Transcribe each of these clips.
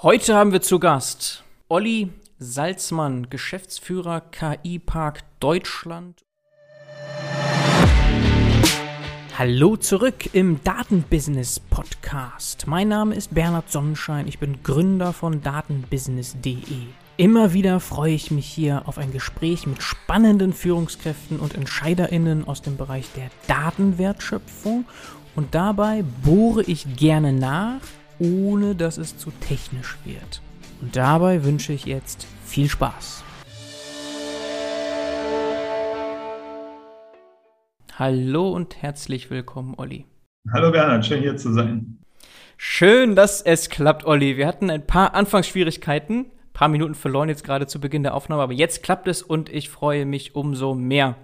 Heute haben wir zu Gast Olli Salzmann, Geschäftsführer KI Park Deutschland. Hallo zurück im Datenbusiness Podcast. Mein Name ist Bernhard Sonnenschein, ich bin Gründer von datenbusiness.de. Immer wieder freue ich mich hier auf ein Gespräch mit spannenden Führungskräften und Entscheiderinnen aus dem Bereich der Datenwertschöpfung und dabei bohre ich gerne nach, ohne dass es zu technisch wird. Und dabei wünsche ich jetzt viel Spaß. Hallo und herzlich willkommen, Olli. Hallo Bernhard, schön hier zu sein. Schön, dass es klappt, Olli. Wir hatten ein paar Anfangsschwierigkeiten, ein paar Minuten verloren jetzt gerade zu Beginn der Aufnahme, aber jetzt klappt es und ich freue mich umso mehr.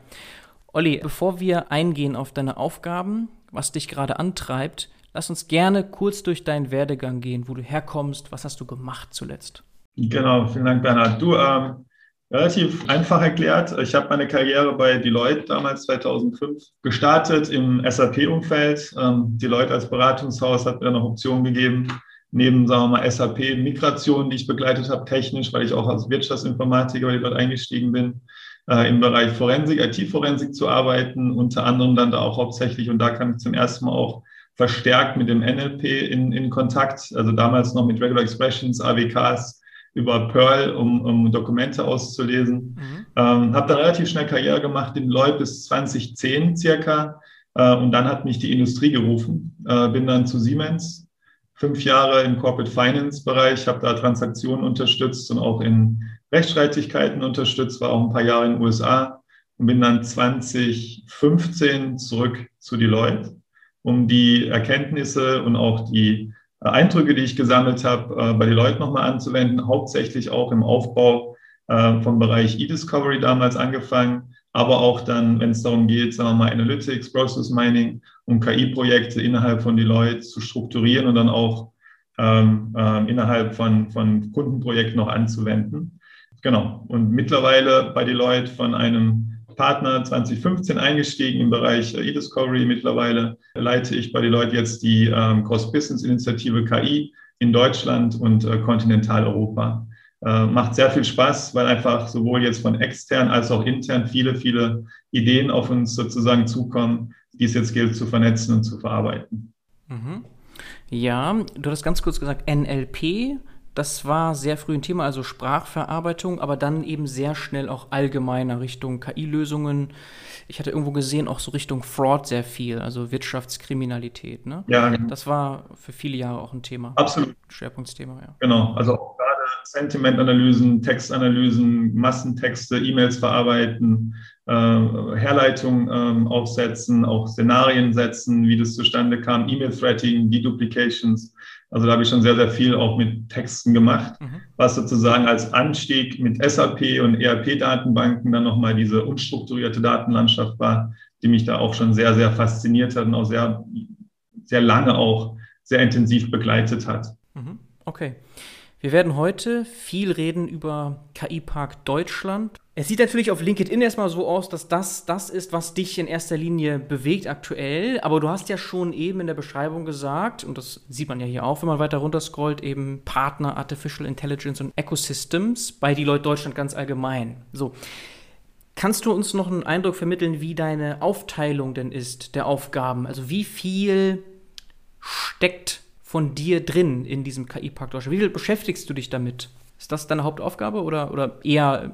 Olli, bevor wir eingehen auf deine Aufgaben, was dich gerade antreibt, Lass uns gerne kurz durch deinen Werdegang gehen, wo du herkommst, was hast du gemacht zuletzt? Genau, vielen Dank, Bernhard. Du, ähm, relativ einfach erklärt, ich habe meine Karriere bei Deloitte damals 2005 gestartet im SAP-Umfeld. Ähm, Deloitte als Beratungshaus hat mir dann noch Optionen gegeben, neben, sagen wir mal, SAP-Migration, die ich begleitet habe, technisch, weil ich auch als Wirtschaftsinformatiker bei dort eingestiegen bin, äh, im Bereich Forensik, IT-Forensik zu arbeiten, unter anderem dann da auch hauptsächlich, und da kam ich zum ersten Mal auch verstärkt mit dem NLP in, in Kontakt, also damals noch mit Regular Expressions, AWKs über Perl, um, um Dokumente auszulesen. Mhm. Ähm, habe dann relativ schnell Karriere gemacht in Lloyd bis 2010 circa. Äh, und dann hat mich die Industrie gerufen. Äh, bin dann zu Siemens, fünf Jahre im Corporate Finance Bereich, habe da Transaktionen unterstützt und auch in Rechtsstreitigkeiten unterstützt, war auch ein paar Jahre in den USA und bin dann 2015 zurück zu Deloitte um die Erkenntnisse und auch die äh, Eindrücke, die ich gesammelt habe, äh, bei den Leuten nochmal anzuwenden, hauptsächlich auch im Aufbau äh, vom Bereich E-Discovery damals angefangen, aber auch dann, wenn es darum geht, sagen wir mal, Analytics, Process Mining und KI-Projekte innerhalb von Deloitte zu strukturieren und dann auch ähm, äh, innerhalb von, von Kundenprojekten noch anzuwenden. Genau. Und mittlerweile bei Deloitte von einem Partner 2015 eingestiegen im Bereich äh, E-Discovery. Mittlerweile leite ich bei den Leuten jetzt die ähm, Cross-Business-Initiative KI in Deutschland und äh, Kontinentaleuropa. Äh, macht sehr viel Spaß, weil einfach sowohl jetzt von extern als auch intern viele, viele Ideen auf uns sozusagen zukommen, die es jetzt gilt zu vernetzen und zu verarbeiten. Mhm. Ja, du hast ganz kurz gesagt, NLP das war sehr früh ein Thema, also Sprachverarbeitung, aber dann eben sehr schnell auch allgemeiner Richtung KI-Lösungen. Ich hatte irgendwo gesehen, auch so Richtung Fraud sehr viel, also Wirtschaftskriminalität. Ne? Ja, genau. Das war für viele Jahre auch ein Thema. Absolut. Schwerpunktthema, ja. Genau, also auch gerade Sentimentanalysen, Textanalysen, Massentexte, E-Mails verarbeiten, äh, Herleitungen äh, aufsetzen, auch Szenarien setzen, wie das zustande kam, E-Mail-Threading, Deduplications. Also da habe ich schon sehr, sehr viel auch mit Texten gemacht, mhm. was sozusagen als Anstieg mit SAP und ERP-Datenbanken dann nochmal diese unstrukturierte Datenlandschaft war, die mich da auch schon sehr, sehr fasziniert hat und auch sehr, sehr lange auch sehr intensiv begleitet hat. Mhm. Okay. Wir werden heute viel reden über KI Park Deutschland. Es sieht natürlich auf LinkedIn erstmal so aus, dass das das ist, was dich in erster Linie bewegt aktuell. Aber du hast ja schon eben in der Beschreibung gesagt, und das sieht man ja hier auch, wenn man weiter runter scrollt, eben Partner Artificial Intelligence und Ecosystems bei Deloitte Deutschland ganz allgemein. So. Kannst du uns noch einen Eindruck vermitteln, wie deine Aufteilung denn ist der Aufgaben? Also wie viel steckt von dir drin in diesem KI-Park Deutschland? Wie viel beschäftigst du dich damit? Ist das deine Hauptaufgabe oder, oder eher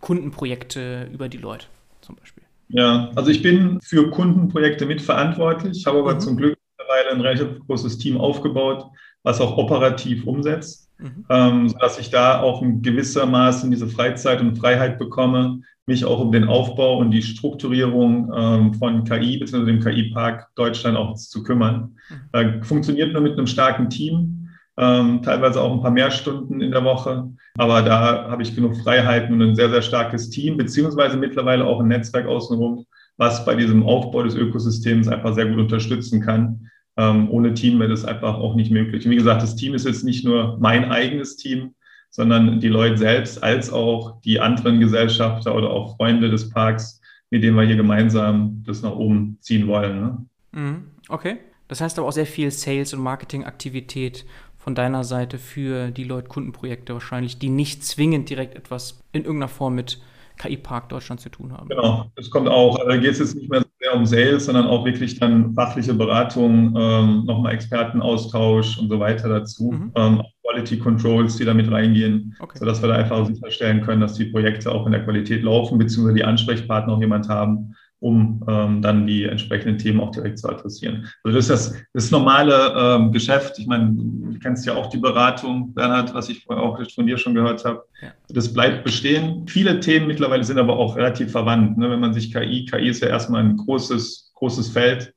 Kundenprojekte über die Leute zum Beispiel? Ja, also ich bin für Kundenprojekte mitverantwortlich, habe aber mhm. zum Glück mittlerweile ein relativ großes Team aufgebaut, was auch operativ umsetzt, mhm. ähm, sodass ich da auch in gewissermaßen diese Freizeit und Freiheit bekomme, mich auch um den Aufbau und die Strukturierung ähm, von KI bzw. dem KI-Park Deutschland auch zu kümmern. Mhm. Äh, funktioniert nur mit einem starken Team, ähm, teilweise auch ein paar mehr Stunden in der Woche. Aber da habe ich genug Freiheiten und ein sehr, sehr starkes Team, beziehungsweise mittlerweile auch ein Netzwerk außenrum, was bei diesem Aufbau des Ökosystems einfach sehr gut unterstützen kann. Ähm, ohne Team wäre das einfach auch nicht möglich. Und wie gesagt, das Team ist jetzt nicht nur mein eigenes Team, sondern die Leute selbst als auch die anderen Gesellschafter oder auch Freunde des Parks, mit denen wir hier gemeinsam das nach oben ziehen wollen. Ne? Mhm. Okay. Das heißt aber auch sehr viel Sales- und Marketingaktivität von deiner Seite für die Leute-Kundenprojekte wahrscheinlich, die nicht zwingend direkt etwas in irgendeiner Form mit KI Park Deutschland zu tun haben. Genau, das kommt auch. Da geht es jetzt nicht mehr so sehr um Sales, sondern auch wirklich dann fachliche Beratung, ähm, nochmal Expertenaustausch und so weiter dazu. Mhm. Ähm, Quality Controls, die da mit reingehen, okay. sodass wir da einfach sicherstellen können, dass die Projekte auch in der Qualität laufen, beziehungsweise die Ansprechpartner auch jemand haben, um ähm, dann die entsprechenden Themen auch direkt zu adressieren. Also das ist das, das normale ähm, Geschäft. Ich meine, du kennst ja auch die Beratung, Bernhard, was ich auch von dir schon gehört habe. Ja. Das bleibt bestehen. Viele Themen mittlerweile sind aber auch relativ verwandt. Ne? Wenn man sich KI, KI ist ja erstmal ein großes, großes Feld.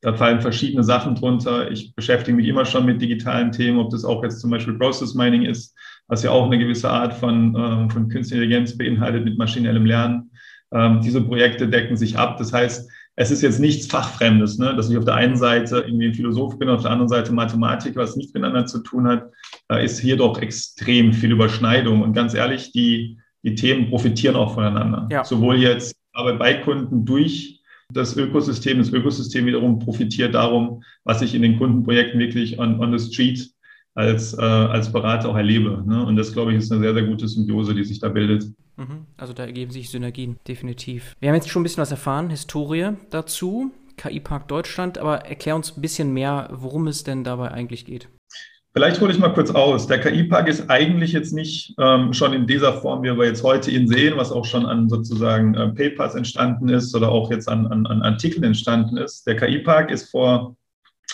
Da fallen verschiedene Sachen drunter. Ich beschäftige mich immer schon mit digitalen Themen, ob das auch jetzt zum Beispiel Process Mining ist, was ja auch eine gewisse Art von, äh, von Künstlicher Intelligenz beinhaltet mit maschinellem Lernen. Ähm, diese Projekte decken sich ab. Das heißt, es ist jetzt nichts Fachfremdes, ne? dass ich auf der einen Seite irgendwie ein Philosoph bin, auf der anderen Seite Mathematiker, was nichts miteinander zu tun hat, da ist hier doch extrem viel Überschneidung. Und ganz ehrlich, die, die Themen profitieren auch voneinander. Ja. Sowohl jetzt aber bei Kunden durch das Ökosystem, das Ökosystem wiederum profitiert darum, was ich in den Kundenprojekten wirklich on, on the street als, äh, als Berater auch erlebe. Ne? Und das, glaube ich, ist eine sehr, sehr gute Symbiose, die sich da bildet. Mhm. Also da ergeben sich Synergien, definitiv. Wir haben jetzt schon ein bisschen was erfahren, Historie dazu, KI Park Deutschland, aber erklär uns ein bisschen mehr, worum es denn dabei eigentlich geht. Vielleicht hole ich mal kurz aus. Der KI-Park ist eigentlich jetzt nicht ähm, schon in dieser Form, wie wir jetzt heute ihn sehen, was auch schon an sozusagen äh, Papers entstanden ist oder auch jetzt an, an, an Artikeln entstanden ist. Der KI-Park ist vor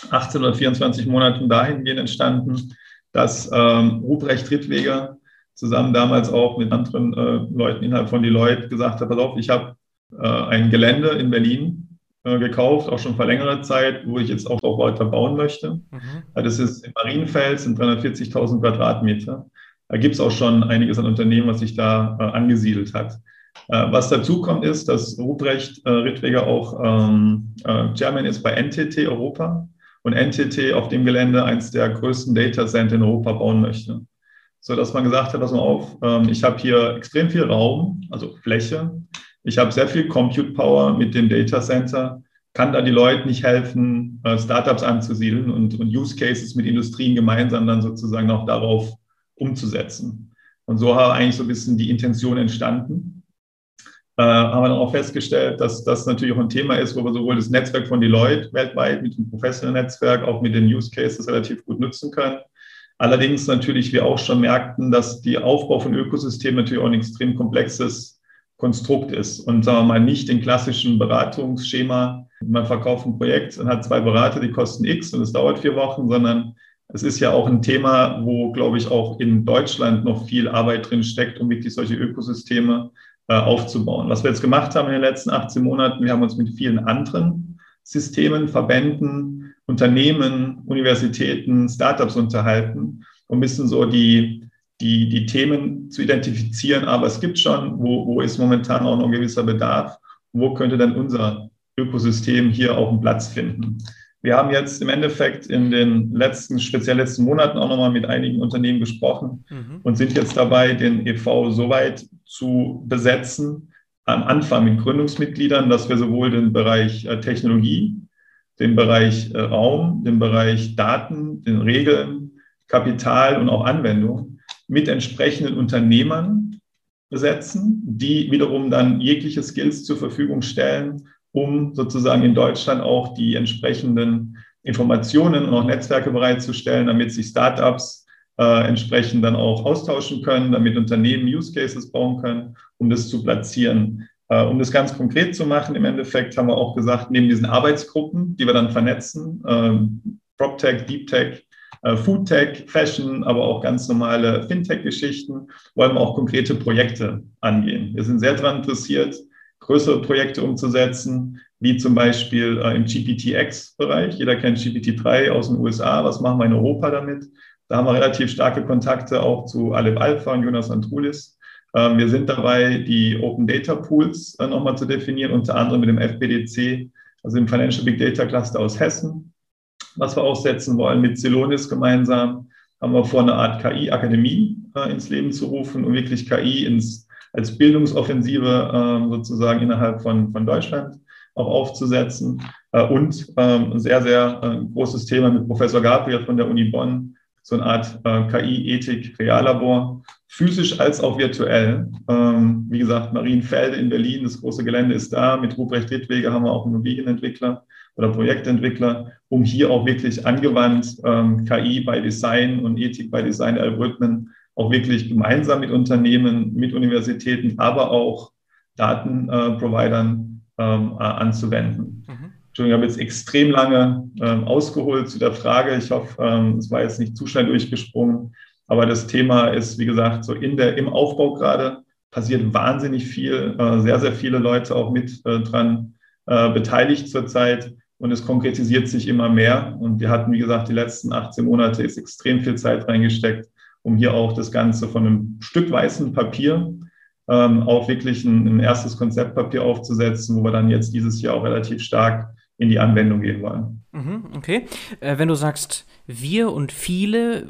18 oder 24 Monaten dahingehend entstanden, dass ähm, Ruprecht Rittweger zusammen damals auch mit anderen äh, Leuten innerhalb von Deloitte gesagt hat, pass auf, ich habe äh, ein Gelände in Berlin äh, gekauft, auch schon vor längerer Zeit, wo ich jetzt auch, auch weiter bauen möchte. Mhm. Das ist im Marienfeld, sind 340.000 Quadratmeter. Da gibt es auch schon einiges an Unternehmen, was sich da äh, angesiedelt hat. Äh, was dazu kommt, ist, dass Ruprecht äh, Rittweger auch ähm, Chairman ist bei NTT Europa und NTT auf dem Gelände eines der größten Data Center in Europa bauen möchte. So dass man gesagt hat, pass mal auf, ähm, ich habe hier extrem viel Raum, also Fläche. Ich habe sehr viel Compute Power mit dem Data Center, kann da die Leute nicht helfen, äh, Startups anzusiedeln und, und Use Cases mit Industrien gemeinsam dann sozusagen auch darauf umzusetzen. Und so war eigentlich so ein bisschen die Intention entstanden äh, haben wir dann auch festgestellt, dass das natürlich auch ein Thema ist, wo wir sowohl das Netzwerk von Deloitte weltweit mit dem Professional-Netzwerk auch mit den Use Cases relativ gut nutzen können. Allerdings natürlich wir auch schon merkten, dass die Aufbau von Ökosystemen natürlich auch ein extrem komplexes Konstrukt ist und sagen wir mal nicht den klassischen Beratungsschema, man verkauft ein Projekt und hat zwei Berater, die kosten X und es dauert vier Wochen, sondern es ist ja auch ein Thema, wo, glaube ich, auch in Deutschland noch viel Arbeit drin steckt, um wirklich solche Ökosysteme aufzubauen. Was wir jetzt gemacht haben in den letzten 18 Monaten, wir haben uns mit vielen anderen Systemen, Verbänden, Unternehmen, Universitäten, Startups unterhalten, um ein bisschen so die, die, die Themen zu identifizieren. Aber es gibt schon, wo, wo ist momentan auch noch ein gewisser Bedarf, wo könnte dann unser Ökosystem hier auch einen Platz finden. Wir haben jetzt im Endeffekt in den letzten, speziell letzten Monaten auch nochmal mit einigen Unternehmen gesprochen mhm. und sind jetzt dabei, den EV so weit zu besetzen, am Anfang mit Gründungsmitgliedern, dass wir sowohl den Bereich äh, Technologie, den Bereich äh, Raum, den Bereich Daten, den Regeln, Kapital und auch Anwendung mit entsprechenden Unternehmern besetzen, die wiederum dann jegliche Skills zur Verfügung stellen, um sozusagen in Deutschland auch die entsprechenden Informationen und auch Netzwerke bereitzustellen, damit sich Startups äh, entsprechend dann auch austauschen können, damit Unternehmen Use Cases bauen können, um das zu platzieren. Äh, um das ganz konkret zu machen, im Endeffekt haben wir auch gesagt, neben diesen Arbeitsgruppen, die wir dann vernetzen, äh, PropTech, DeepTech, äh, Foodtech, Fashion, aber auch ganz normale Fintech-Geschichten, wollen wir auch konkrete Projekte angehen. Wir sind sehr daran interessiert, größere Projekte umzusetzen, wie zum Beispiel äh, im GPTX-Bereich. Jeder kennt GPT-3 aus den USA. Was machen wir in Europa damit? Da haben wir relativ starke Kontakte auch zu Aleph Alpha und Jonas Antrulis. Ähm, wir sind dabei, die Open Data Pools äh, nochmal zu definieren, unter anderem mit dem FBDC, also dem Financial Big Data Cluster aus Hessen, was wir aufsetzen wollen. Mit Celonis gemeinsam haben wir vor, eine Art KI-Akademie äh, ins Leben zu rufen, um wirklich KI ins als Bildungsoffensive ähm, sozusagen innerhalb von, von Deutschland auch aufzusetzen. Äh, und ähm, sehr, sehr äh, großes Thema mit Professor Gabriel von der Uni Bonn, so eine Art äh, KI-Ethik-Reallabor, physisch als auch virtuell. Ähm, wie gesagt, Marienfelde in Berlin, das große Gelände ist da. Mit Ruprecht Wittweger haben wir auch einen Immobilienentwickler oder Projektentwickler, um hier auch wirklich angewandt ähm, KI bei Design und Ethik bei Design Algorithmen auch wirklich gemeinsam mit Unternehmen, mit Universitäten, aber auch Datenprovidern ähm, anzuwenden. Mhm. Entschuldigung, ich habe jetzt extrem lange ähm, ausgeholt zu der Frage. Ich hoffe, ähm, es war jetzt nicht zu schnell durchgesprungen. Aber das Thema ist, wie gesagt, so in der, im Aufbau gerade passiert wahnsinnig viel, äh, sehr, sehr viele Leute auch mit äh, dran äh, beteiligt zurzeit und es konkretisiert sich immer mehr. Und wir hatten, wie gesagt, die letzten 18 Monate ist extrem viel Zeit reingesteckt, um hier auch das Ganze von einem Stück weißen Papier ähm, auf wirklich ein, ein erstes Konzeptpapier aufzusetzen, wo wir dann jetzt dieses Jahr auch relativ stark in die Anwendung gehen wollen. Mhm, okay. Äh, wenn du sagst wir und viele,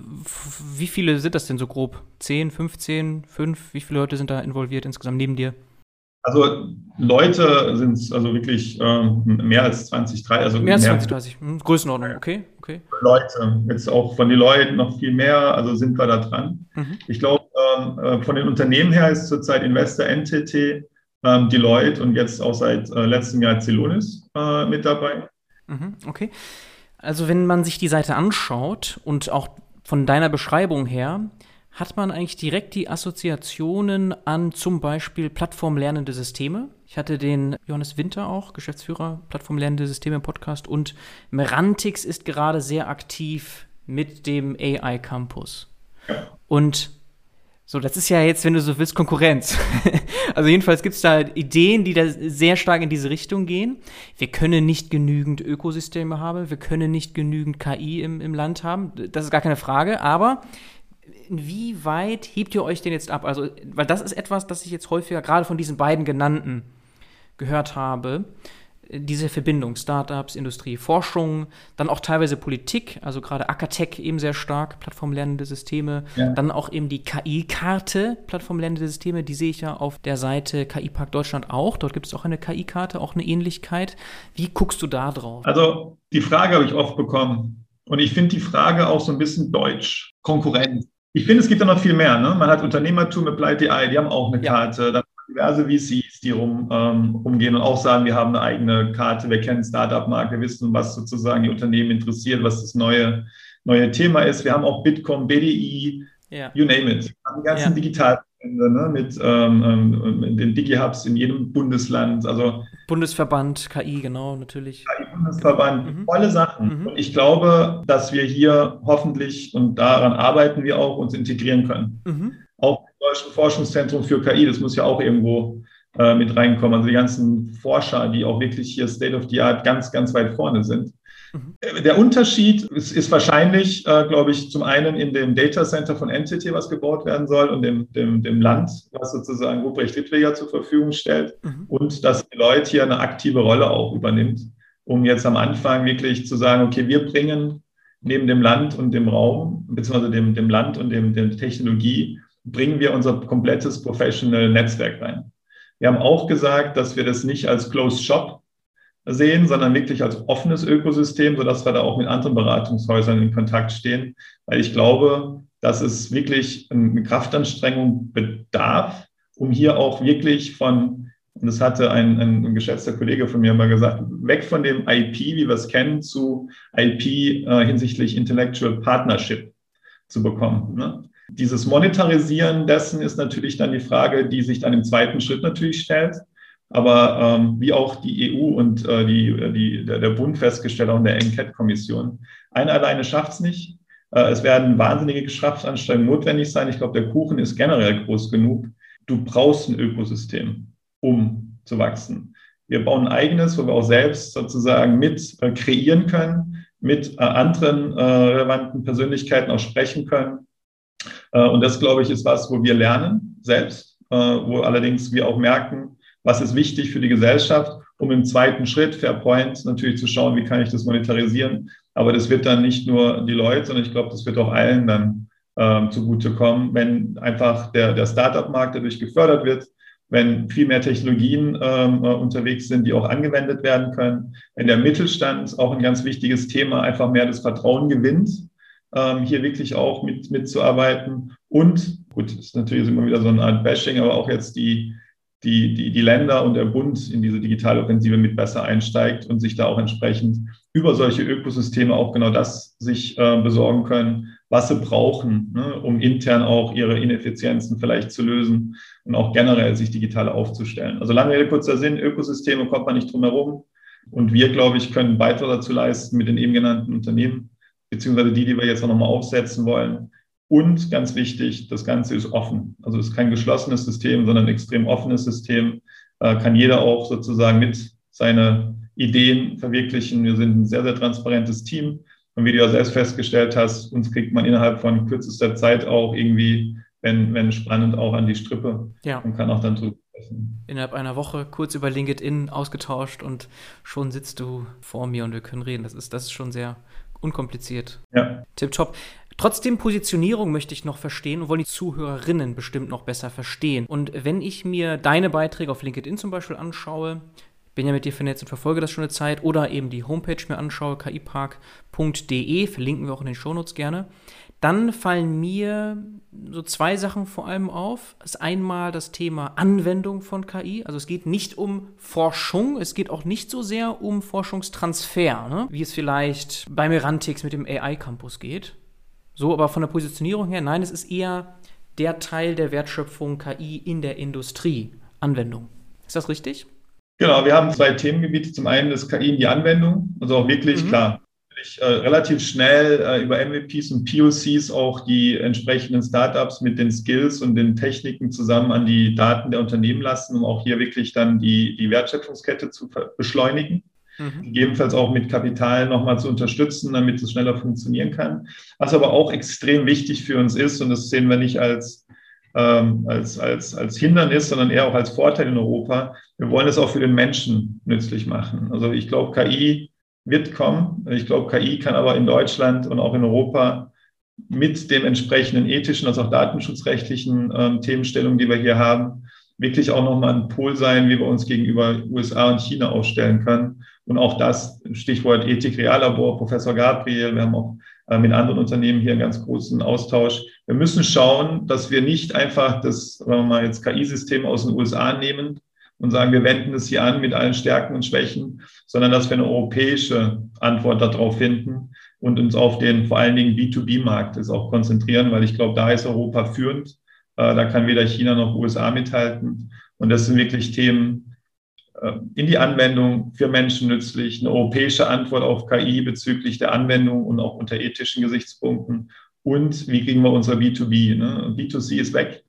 wie viele sind das denn so grob? 10, 15, 5? Wie viele Leute sind da involviert insgesamt neben dir? Also Leute sind es also wirklich ähm, mehr als 20, 30. Also mehr als 20, 30. Hm, Größenordnung, okay, okay. Leute, jetzt auch von den Leuten noch viel mehr, also sind wir da dran. Mhm. Ich glaube, ähm, äh, von den Unternehmen her ist zurzeit Investor NTT, ähm, Deloitte und jetzt auch seit äh, letztem Jahr Celonis äh, mit dabei. Mhm, okay. Also wenn man sich die Seite anschaut und auch von deiner Beschreibung her, hat man eigentlich direkt die Assoziationen an zum Beispiel plattformlernende Systeme. Ich hatte den Johannes Winter auch, Geschäftsführer Plattformlernende Systeme Podcast und Merantix ist gerade sehr aktiv mit dem AI Campus. Und so, das ist ja jetzt, wenn du so willst, Konkurrenz. also jedenfalls gibt es da Ideen, die da sehr stark in diese Richtung gehen. Wir können nicht genügend Ökosysteme haben, wir können nicht genügend KI im, im Land haben. Das ist gar keine Frage, aber inwieweit hebt ihr euch denn jetzt ab? Also, weil das ist etwas, das ich jetzt häufiger gerade von diesen beiden genannten gehört habe. Diese Verbindung Startups, Industrie, Forschung, dann auch teilweise Politik, also gerade Akatech eben sehr stark, plattformlernende Systeme, ja. dann auch eben die KI-Karte, plattformlernende Systeme, die sehe ich ja auf der Seite KI Park Deutschland auch. Dort gibt es auch eine KI-Karte, auch eine Ähnlichkeit. Wie guckst du da drauf? Also die Frage habe ich oft bekommen. Und ich finde die Frage auch so ein bisschen deutsch. Konkurrenz. Ich finde, es gibt da noch viel mehr. Ne? Man hat Unternehmertum mit AI, die haben auch eine ja. Karte. Dann diverse VCs, die rum, ähm, rumgehen und auch sagen, wir haben eine eigene Karte, wir kennen Startup-Markt, wir wissen, was sozusagen die Unternehmen interessiert, was das neue, neue Thema ist. Wir haben auch Bitkom, BDI, ja. you name it. Wir haben die ganzen ja. Digital ne, mit ähm, ähm, den Digi-Hubs in jedem Bundesland. Also Bundesverband, KI, genau, natürlich. KI-Bundesverband, mhm. tolle Sachen. Mhm. Und ich glaube, dass wir hier hoffentlich, und daran arbeiten wir auch, uns integrieren können. Mhm. Auch im Deutschen Forschungszentrum für KI, das muss ja auch irgendwo äh, mit reinkommen. Also die ganzen Forscher, die auch wirklich hier State of the Art ganz, ganz weit vorne sind. Mhm. Der Unterschied ist, ist wahrscheinlich, äh, glaube ich, zum einen in dem Data Center von Entity, was gebaut werden soll, und dem, dem, dem Land, was sozusagen Ruprecht Wittweger zur Verfügung stellt, mhm. und dass die Leute hier eine aktive Rolle auch übernimmt, um jetzt am Anfang wirklich zu sagen, okay, wir bringen neben dem Land und dem Raum, beziehungsweise dem, dem Land und dem, der Technologie, bringen wir unser komplettes Professional Netzwerk rein. Wir haben auch gesagt, dass wir das nicht als Closed Shop sehen, sondern wirklich als offenes Ökosystem, sodass wir da auch mit anderen Beratungshäusern in Kontakt stehen. Weil ich glaube, dass es wirklich eine Kraftanstrengung bedarf, um hier auch wirklich von, und das hatte ein, ein geschätzter Kollege von mir mal gesagt, weg von dem IP, wie wir es kennen, zu IP äh, hinsichtlich Intellectual Partnership zu bekommen. Ne? Dieses Monetarisieren dessen ist natürlich dann die Frage, die sich dann im zweiten Schritt natürlich stellt. Aber ähm, wie auch die EU und äh, die, die, der, Bund festgestellt haben, der Enquete-Kommission, eine alleine schafft es nicht. Äh, es werden wahnsinnige Kraftanstrengungen notwendig sein. Ich glaube, der Kuchen ist generell groß genug. Du brauchst ein Ökosystem, um zu wachsen. Wir bauen ein eigenes, wo wir auch selbst sozusagen mit äh, kreieren können, mit äh, anderen äh, relevanten Persönlichkeiten auch sprechen können. Äh, und das, glaube ich, ist was, wo wir lernen selbst, wo allerdings wir auch merken, was ist wichtig für die Gesellschaft, um im zweiten Schritt, Fairpoint, natürlich zu schauen, wie kann ich das monetarisieren. Aber das wird dann nicht nur die Leute, sondern ich glaube, das wird auch allen dann ähm, zugutekommen, wenn einfach der, der Startup-Markt dadurch gefördert wird, wenn viel mehr Technologien ähm, äh, unterwegs sind, die auch angewendet werden können, wenn der Mittelstand auch ein ganz wichtiges Thema einfach mehr das Vertrauen gewinnt ähm, hier wirklich auch mit, mitzuarbeiten. Und, gut, ist natürlich immer wieder so eine Art Bashing, aber auch jetzt die, die, die, die Länder und der Bund in diese Digitaloffensive mit besser einsteigt und sich da auch entsprechend über solche Ökosysteme auch genau das sich äh, besorgen können, was sie brauchen, ne, um intern auch ihre Ineffizienzen vielleicht zu lösen und auch generell sich digital aufzustellen. Also lange Rede, kurzer Sinn, Ökosysteme kommt man nicht drum herum. Und wir, glaube ich, können einen Beitrag dazu leisten mit den eben genannten Unternehmen, beziehungsweise die, die wir jetzt auch nochmal aufsetzen wollen. Und ganz wichtig, das Ganze ist offen. Also es ist kein geschlossenes System, sondern ein extrem offenes System. Äh, kann jeder auch sozusagen mit seine Ideen verwirklichen. Wir sind ein sehr, sehr transparentes Team. Und wie du ja selbst festgestellt hast, uns kriegt man innerhalb von kürzester Zeit auch irgendwie, wenn, wenn spannend, auch an die Strippe ja. und kann auch dann drüber sprechen. Innerhalb einer Woche kurz über LinkedIn ausgetauscht und schon sitzt du vor mir und wir können reden. Das ist, das ist schon sehr unkompliziert. Ja. Tipptopp. Trotzdem Positionierung möchte ich noch verstehen und wollen die Zuhörerinnen bestimmt noch besser verstehen. Und wenn ich mir deine Beiträge auf LinkedIn zum Beispiel anschaue, bin ja mit dir vernetzt und verfolge das schon eine Zeit, oder eben die Homepage mir anschaue, kipark.de, verlinken wir auch in den Shownotes gerne, dann fallen mir so zwei Sachen vor allem auf. Das ist einmal das Thema Anwendung von KI. Also es geht nicht um Forschung, es geht auch nicht so sehr um Forschungstransfer, ne? wie es vielleicht bei Merantix mit dem AI-Campus geht. So, aber von der Positionierung her, nein, es ist eher der Teil der Wertschöpfung KI in der Industrie, Anwendung. Ist das richtig? Genau, wir haben zwei Themengebiete. Zum einen das KI in die Anwendung, also auch wirklich mhm. klar, äh, relativ schnell äh, über MVPs und POCs auch die entsprechenden Startups mit den Skills und den Techniken zusammen an die Daten der Unternehmen lassen, um auch hier wirklich dann die, die Wertschöpfungskette zu beschleunigen. Mhm. Gegebenenfalls auch mit Kapital nochmal zu unterstützen, damit es schneller funktionieren kann. Was aber auch extrem wichtig für uns ist, und das sehen wir nicht als, ähm, als, als, als Hindernis, sondern eher auch als Vorteil in Europa. Wir wollen es auch für den Menschen nützlich machen. Also ich glaube, KI wird kommen. Ich glaube, KI kann aber in Deutschland und auch in Europa mit dem entsprechenden ethischen, als auch datenschutzrechtlichen ähm, Themenstellungen, die wir hier haben, wirklich auch nochmal ein Pol sein, wie wir uns gegenüber USA und China aufstellen können. Und auch das, Stichwort Ethik Reallabor, Professor Gabriel, wir haben auch äh, mit anderen Unternehmen hier einen ganz großen Austausch. Wir müssen schauen, dass wir nicht einfach das, sagen wir mal, jetzt KI-System aus den USA nehmen und sagen, wir wenden es hier an mit allen Stärken und Schwächen, sondern dass wir eine europäische Antwort darauf finden und uns auf den vor allen Dingen B2B-Markt auch konzentrieren, weil ich glaube, da ist Europa führend äh, da kann weder China noch USA mithalten. Und das sind wirklich Themen in die Anwendung für Menschen nützlich, eine europäische Antwort auf KI bezüglich der Anwendung und auch unter ethischen Gesichtspunkten. Und wie kriegen wir unser B2B? Ne? B2C ist weg.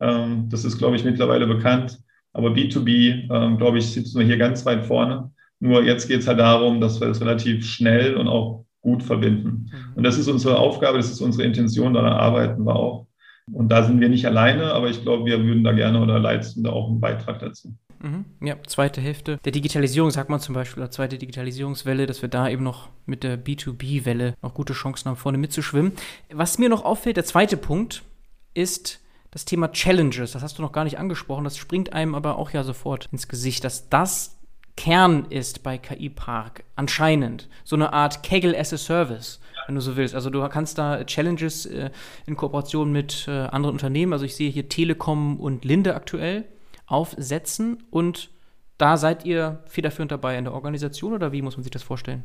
Ähm, das ist, glaube ich, mittlerweile bekannt. Aber B2B, ähm, glaube ich, sitzen wir hier ganz weit vorne. Nur jetzt geht es halt darum, dass wir das relativ schnell und auch gut verbinden. Mhm. Und das ist unsere Aufgabe, das ist unsere Intention, daran arbeiten wir auch. Und da sind wir nicht alleine, aber ich glaube, wir würden da gerne oder leisten da auch einen Beitrag dazu. Mhm. Ja, zweite Hälfte der Digitalisierung, sagt man zum Beispiel, oder zweite Digitalisierungswelle, dass wir da eben noch mit der B2B-Welle noch gute Chancen haben, vorne mitzuschwimmen. Was mir noch auffällt, der zweite Punkt ist das Thema Challenges. Das hast du noch gar nicht angesprochen, das springt einem aber auch ja sofort ins Gesicht, dass das Kern ist bei KI Park anscheinend so eine Art Kegel as a Service wenn du so willst. Also du kannst da Challenges äh, in Kooperation mit äh, anderen Unternehmen, also ich sehe hier Telekom und Linde aktuell, aufsetzen und da seid ihr federführend dabei in der Organisation oder wie muss man sich das vorstellen?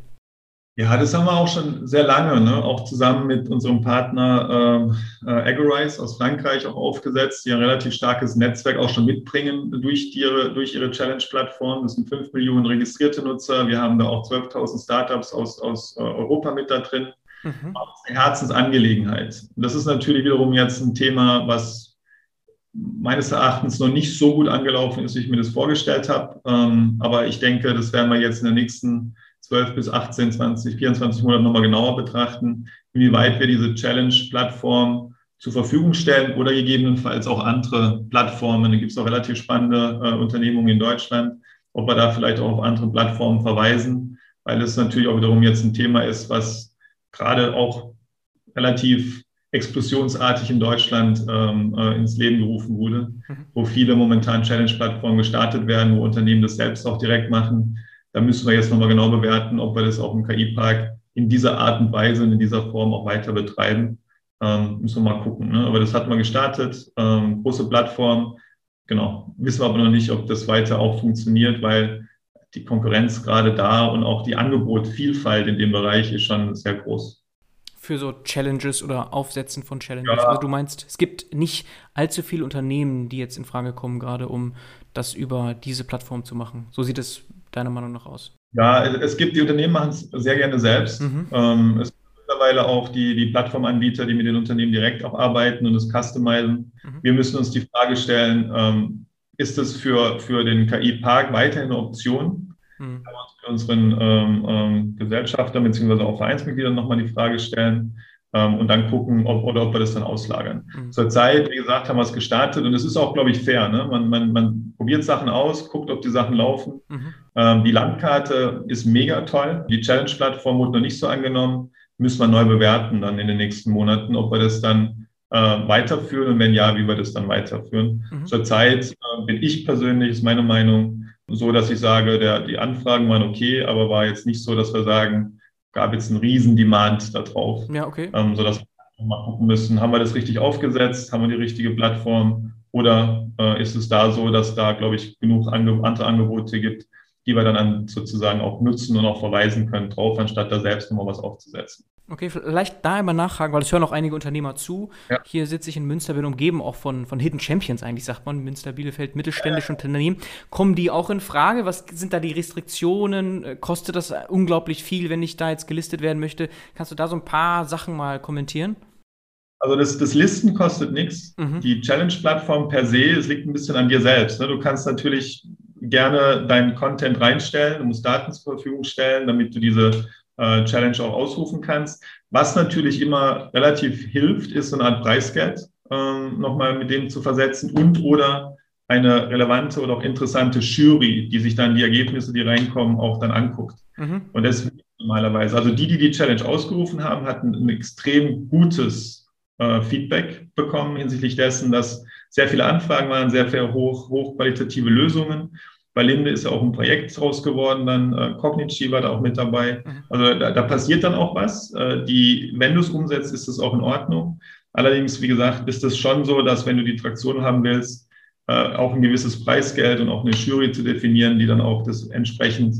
Ja, das haben wir auch schon sehr lange, ne? auch zusammen mit unserem Partner äh, äh, Agorize aus Frankreich auch aufgesetzt, die ein relativ starkes Netzwerk auch schon mitbringen durch ihre, durch ihre Challenge-Plattform. Das sind fünf Millionen registrierte Nutzer. Wir haben da auch 12.000 Startups aus, aus äh, Europa mit da drin. Mhm. eine Herzensangelegenheit. Und das ist natürlich wiederum jetzt ein Thema, was meines Erachtens noch nicht so gut angelaufen ist, wie ich mir das vorgestellt habe. Ähm, aber ich denke, das werden wir jetzt in den nächsten 12 bis 18, 20, 24 Monaten nochmal genauer betrachten, inwieweit wir diese Challenge-Plattform zur Verfügung stellen oder gegebenenfalls auch andere Plattformen. Da gibt es auch relativ spannende äh, Unternehmungen in Deutschland, ob wir da vielleicht auch auf andere Plattformen verweisen, weil es natürlich auch wiederum jetzt ein Thema ist, was gerade auch relativ explosionsartig in Deutschland ähm, äh, ins Leben gerufen wurde, mhm. wo viele momentan Challenge-Plattformen gestartet werden, wo Unternehmen das selbst auch direkt machen. Da müssen wir jetzt nochmal genau bewerten, ob wir das auch im KI-Park in dieser Art und Weise und in dieser Form auch weiter betreiben. Ähm, müssen wir mal gucken. Ne? Aber das hat man gestartet, ähm, große Plattform. Genau, wissen wir aber noch nicht, ob das weiter auch funktioniert, weil die Konkurrenz gerade da und auch die Angebotvielfalt in dem Bereich ist schon sehr groß. Für so Challenges oder Aufsetzen von Challenges. Ja. Also du meinst, es gibt nicht allzu viele Unternehmen, die jetzt in Frage kommen, gerade um das über diese Plattform zu machen. So sieht es deiner Meinung nach aus. Ja, es gibt die Unternehmen machen es sehr gerne selbst. Mhm. Ähm, es gibt mittlerweile auch die, die Plattformanbieter, die mit den Unternehmen direkt auch arbeiten und das customizen. Mhm. Wir müssen uns die Frage stellen, ähm, ist das für, für den KI-Park weiterhin eine Option? Mhm. Kann man für unseren ähm, ähm, Gesellschaftern bzw. auch Vereinsmitgliedern nochmal die Frage stellen ähm, und dann gucken, ob, oder ob wir das dann auslagern. Mhm. Zurzeit, wie gesagt, haben wir es gestartet und es ist auch, glaube ich, fair. Ne? Man, man, man probiert Sachen aus, guckt, ob die Sachen laufen. Mhm. Ähm, die Landkarte ist mega toll. Die Challenge-Plattform wurde noch nicht so angenommen. Müssen wir neu bewerten dann in den nächsten Monaten, ob wir das dann äh, weiterführen und wenn ja, wie wir das dann weiterführen. Mhm. Zurzeit äh, bin ich persönlich, ist meine Meinung, so, dass ich sage, der, die Anfragen waren okay, aber war jetzt nicht so, dass wir sagen, gab jetzt einen riesen Demand da drauf. Ja, okay. Ähm, sodass wir mal gucken müssen, haben wir das richtig aufgesetzt, haben wir die richtige Plattform oder äh, ist es da so, dass da, glaube ich, genug Ange andere Angebote gibt, die wir dann an, sozusagen auch nutzen und auch verweisen können drauf, anstatt da selbst nochmal was aufzusetzen. Okay, vielleicht da einmal nachfragen, weil es hören auch einige Unternehmer zu. Ja. Hier sitze ich in Münster, bin umgeben auch von, von Hidden Champions eigentlich, sagt man. Münster, Bielefeld, mittelständische. Unternehmen. Kommen die auch in Frage? Was sind da die Restriktionen? Äh, kostet das unglaublich viel, wenn ich da jetzt gelistet werden möchte? Kannst du da so ein paar Sachen mal kommentieren? Also das, das Listen kostet nichts. Mhm. Die Challenge-Plattform per se, es liegt ein bisschen an dir selbst. Ne? Du kannst natürlich gerne deinen Content reinstellen, du musst Daten zur Verfügung stellen, damit du diese äh, Challenge auch ausrufen kannst. Was natürlich immer relativ hilft, ist so eine Art Preisgeld ähm, nochmal mit dem zu versetzen und oder eine relevante oder auch interessante Jury, die sich dann die Ergebnisse, die reinkommen, auch dann anguckt. Mhm. Und das normalerweise. Also die, die die Challenge ausgerufen haben, hatten ein extrem gutes äh, Feedback bekommen hinsichtlich dessen, dass sehr viele Anfragen waren, sehr viel hoch, hochqualitative Lösungen. Bei Linde ist ja auch ein Projekt draus geworden, dann äh, Cognigy war da auch mit dabei. Mhm. Also da, da passiert dann auch was. Äh, die, wenn du es umsetzt, ist es auch in Ordnung. Allerdings, wie gesagt, ist es schon so, dass wenn du die Traktion haben willst, äh, auch ein gewisses Preisgeld und auch eine Jury zu definieren, die dann auch das entsprechend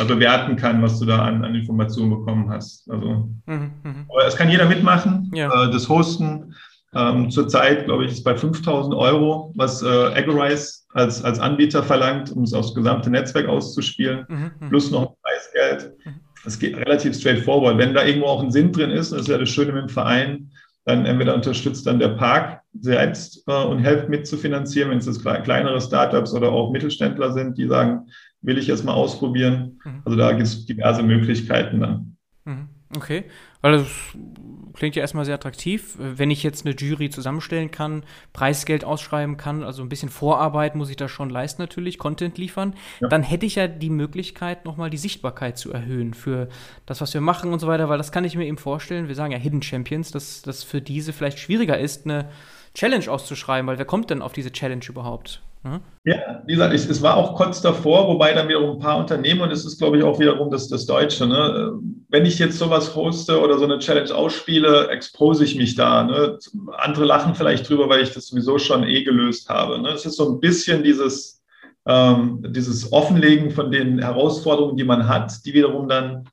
äh, bewerten kann, was du da an, an Informationen bekommen hast. Also, mhm, mhm. aber es kann jeder mitmachen. Ja. Äh, das Hosten ähm, zurzeit, glaube ich, ist bei 5000 Euro, was äh, Agorize als, als Anbieter verlangt, um es aufs gesamte Netzwerk auszuspielen, mhm, mhm. plus noch ein Preisgeld. Mhm. Das geht relativ straightforward. Wenn da irgendwo auch ein Sinn drin ist, das ist ja das Schöne mit dem Verein, dann entweder unterstützt dann der Park selbst äh, und hilft mitzufinanzieren, wenn es jetzt kleinere Startups oder auch Mittelständler sind, die sagen, will ich jetzt mal ausprobieren. Mhm. Also da gibt es diverse Möglichkeiten dann. Mhm. Okay, weil das klingt ja erstmal sehr attraktiv. Wenn ich jetzt eine Jury zusammenstellen kann, Preisgeld ausschreiben kann, also ein bisschen Vorarbeit muss ich da schon leisten natürlich, Content liefern, ja. dann hätte ich ja die Möglichkeit, nochmal die Sichtbarkeit zu erhöhen für das, was wir machen und so weiter, weil das kann ich mir eben vorstellen. Wir sagen ja Hidden Champions, dass das für diese vielleicht schwieriger ist, eine Challenge auszuschreiben, weil wer kommt denn auf diese Challenge überhaupt? Mhm. Ja, wie gesagt, ich, es war auch kurz davor, wobei dann wiederum ein paar Unternehmen, und es ist, glaube ich, auch wiederum das, das Deutsche, ne? wenn ich jetzt sowas hoste oder so eine Challenge ausspiele, expose ich mich da. Ne? Andere lachen vielleicht drüber, weil ich das sowieso schon eh gelöst habe. Ne? Es ist so ein bisschen dieses, ähm, dieses Offenlegen von den Herausforderungen, die man hat, die wiederum dann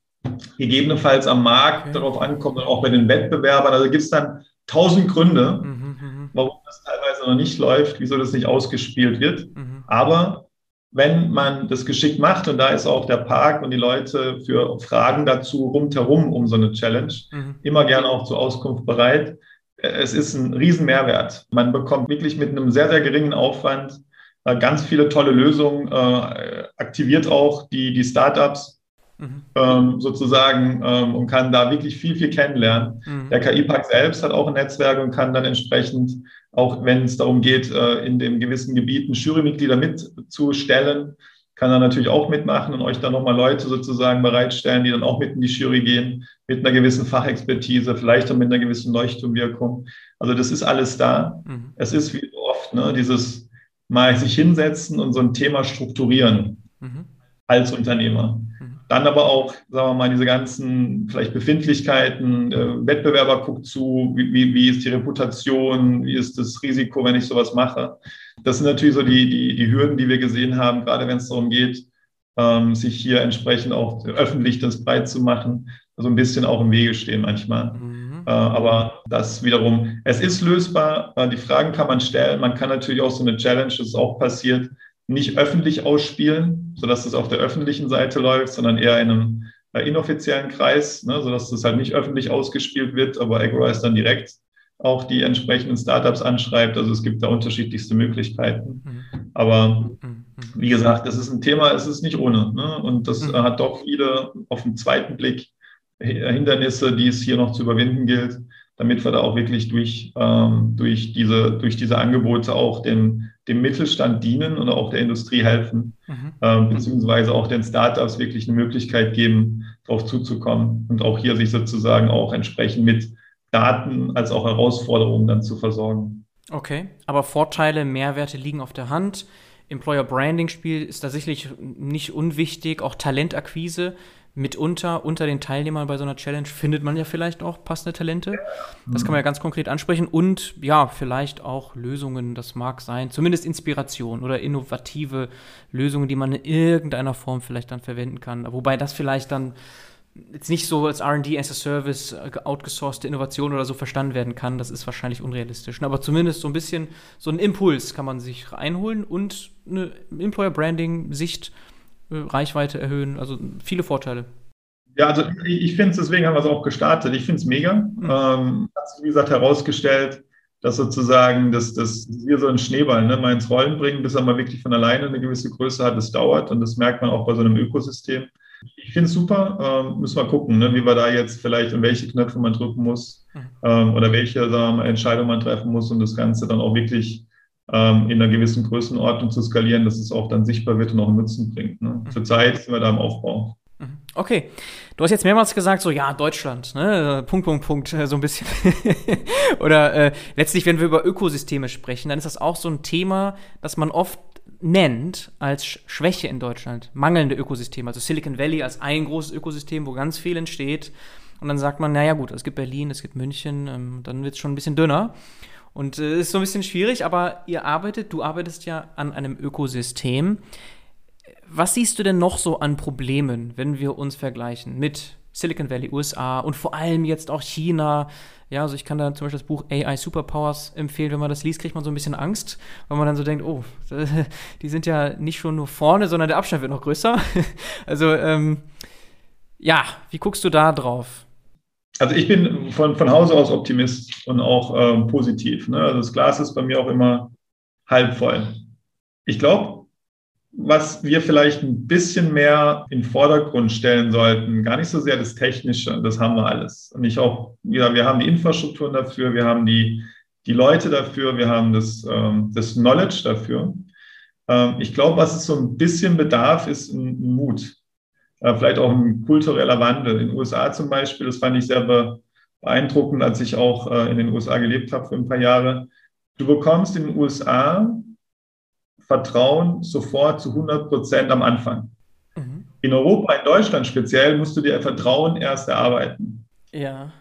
gegebenenfalls am Markt okay. darauf ankommen und auch bei den Wettbewerbern. Also gibt es dann tausend Gründe, mhm, mhm, warum das teilweise noch nicht läuft, wieso das nicht ausgespielt wird. Mhm. Aber wenn man das geschickt macht, und da ist auch der Park und die Leute für Fragen dazu rundherum um so eine Challenge mhm. immer gerne auch zur Auskunft bereit. Es ist ein Riesenmehrwert. Man bekommt wirklich mit einem sehr, sehr geringen Aufwand äh, ganz viele tolle Lösungen, äh, aktiviert auch die, die Startups Mhm. Ähm, sozusagen ähm, und kann da wirklich viel, viel kennenlernen. Mhm. Der KI-Park selbst hat auch ein Netzwerk und kann dann entsprechend, auch wenn es darum geht, äh, in dem gewissen Gebieten Jurymitglieder mitzustellen, kann er natürlich auch mitmachen und euch dann nochmal Leute sozusagen bereitstellen, die dann auch mit in die Jury gehen, mit einer gewissen Fachexpertise, vielleicht auch mit einer gewissen Leuchtturmwirkung. Also das ist alles da. Mhm. Es ist wie oft ne, dieses mal sich hinsetzen und so ein Thema strukturieren mhm. als Unternehmer. Dann aber auch, sagen wir mal, diese ganzen vielleicht Befindlichkeiten, äh, Wettbewerber guckt zu, wie, wie ist die Reputation, wie ist das Risiko, wenn ich sowas mache. Das sind natürlich so die, die, die Hürden, die wir gesehen haben, gerade wenn es darum geht, ähm, sich hier entsprechend auch öffentlich das breit zu machen, so ein bisschen auch im Wege stehen manchmal. Mhm. Äh, aber das wiederum, es ist lösbar, äh, die Fragen kann man stellen, man kann natürlich auch so eine Challenge, das ist auch passiert, nicht öffentlich ausspielen, sodass es auf der öffentlichen Seite läuft, sondern eher in einem äh, inoffiziellen Kreis, ne, sodass das halt nicht öffentlich ausgespielt wird, aber Agorize dann direkt auch die entsprechenden Startups anschreibt. Also es gibt da unterschiedlichste Möglichkeiten. Mhm. Aber mhm. wie gesagt, das ist ein Thema, es ist nicht ohne. Ne? Und das mhm. hat doch viele auf den zweiten Blick Hindernisse, die es hier noch zu überwinden gilt, damit wir da auch wirklich durch, ähm, durch, diese, durch diese Angebote auch dem, dem Mittelstand dienen und auch der Industrie helfen, mhm. ähm, beziehungsweise auch den Startups wirklich eine Möglichkeit geben, darauf zuzukommen und auch hier sich sozusagen auch entsprechend mit Daten als auch Herausforderungen dann zu versorgen. Okay, aber Vorteile, Mehrwerte liegen auf der Hand. Employer Branding Spiel ist da sicherlich nicht unwichtig, auch Talentakquise mitunter unter den Teilnehmern bei so einer Challenge findet man ja vielleicht auch passende Talente. Das kann man ja ganz konkret ansprechen und ja, vielleicht auch Lösungen, das mag sein, zumindest Inspiration oder innovative Lösungen, die man in irgendeiner Form vielleicht dann verwenden kann. Wobei das vielleicht dann jetzt nicht so als RD as a Service äh, outgesourcete Innovation oder so verstanden werden kann. Das ist wahrscheinlich unrealistisch. Aber zumindest so ein bisschen so einen Impuls kann man sich einholen und eine Employer Branding Sicht Reichweite erhöhen. Also viele Vorteile. Ja, also ich finde es, deswegen haben wir es auch gestartet. Ich finde es mega. Mhm. Ähm, hat wie gesagt, herausgestellt, dass sozusagen das, das hier so ein Schneeball ne, mal ins Rollen bringen, bis er mal wirklich von alleine eine gewisse Größe hat. Das dauert und das merkt man auch bei so einem Ökosystem. Ich finde es super. Ähm, müssen wir gucken, ne, wie wir da jetzt vielleicht und welche Knöpfe man drücken muss mhm. ähm, oder welche wir, Entscheidung man treffen muss, um das Ganze dann auch wirklich ähm, in einer gewissen Größenordnung zu skalieren, dass es auch dann sichtbar wird und auch einen Nutzen bringt. Ne? Mhm. Zurzeit sind wir da im Aufbau. Mhm. Okay, du hast jetzt mehrmals gesagt, so ja, Deutschland, ne? Punkt, Punkt, Punkt, so ein bisschen. Oder äh, letztlich, wenn wir über Ökosysteme sprechen, dann ist das auch so ein Thema, das man oft nennt als Schwäche in Deutschland, mangelnde Ökosysteme. Also Silicon Valley als ein großes Ökosystem, wo ganz viel entsteht. Und dann sagt man, naja gut, es gibt Berlin, es gibt München, ähm, dann wird es schon ein bisschen dünner. Und es äh, ist so ein bisschen schwierig, aber ihr arbeitet, du arbeitest ja an einem Ökosystem. Was siehst du denn noch so an Problemen, wenn wir uns vergleichen mit Silicon Valley, USA und vor allem jetzt auch China? Ja, also ich kann da zum Beispiel das Buch AI Superpowers empfehlen. Wenn man das liest, kriegt man so ein bisschen Angst, weil man dann so denkt, oh, die sind ja nicht schon nur vorne, sondern der Abstand wird noch größer. Also, ähm, ja, wie guckst du da drauf? Also ich bin von, von Hause aus Optimist und auch ähm, positiv. Ne? Also das Glas ist bei mir auch immer halb voll. Ich glaube, was wir vielleicht ein bisschen mehr in Vordergrund stellen sollten, gar nicht so sehr das Technische, das haben wir alles. Und ich auch, ja, wir haben die Infrastrukturen dafür, wir haben die, die Leute dafür, wir haben das, ähm, das Knowledge dafür. Ähm, ich glaube, was es so ein bisschen bedarf, ist ein Mut. Äh, vielleicht auch ein kultureller Wandel. In den USA zum Beispiel, das fand ich sehr beeindruckend, als ich auch äh, in den USA gelebt habe für ein paar Jahre. Du bekommst in den USA Vertrauen sofort zu 100 Prozent am Anfang. Mhm. In Europa, in Deutschland speziell, musst du dir Vertrauen erst erarbeiten. Ja.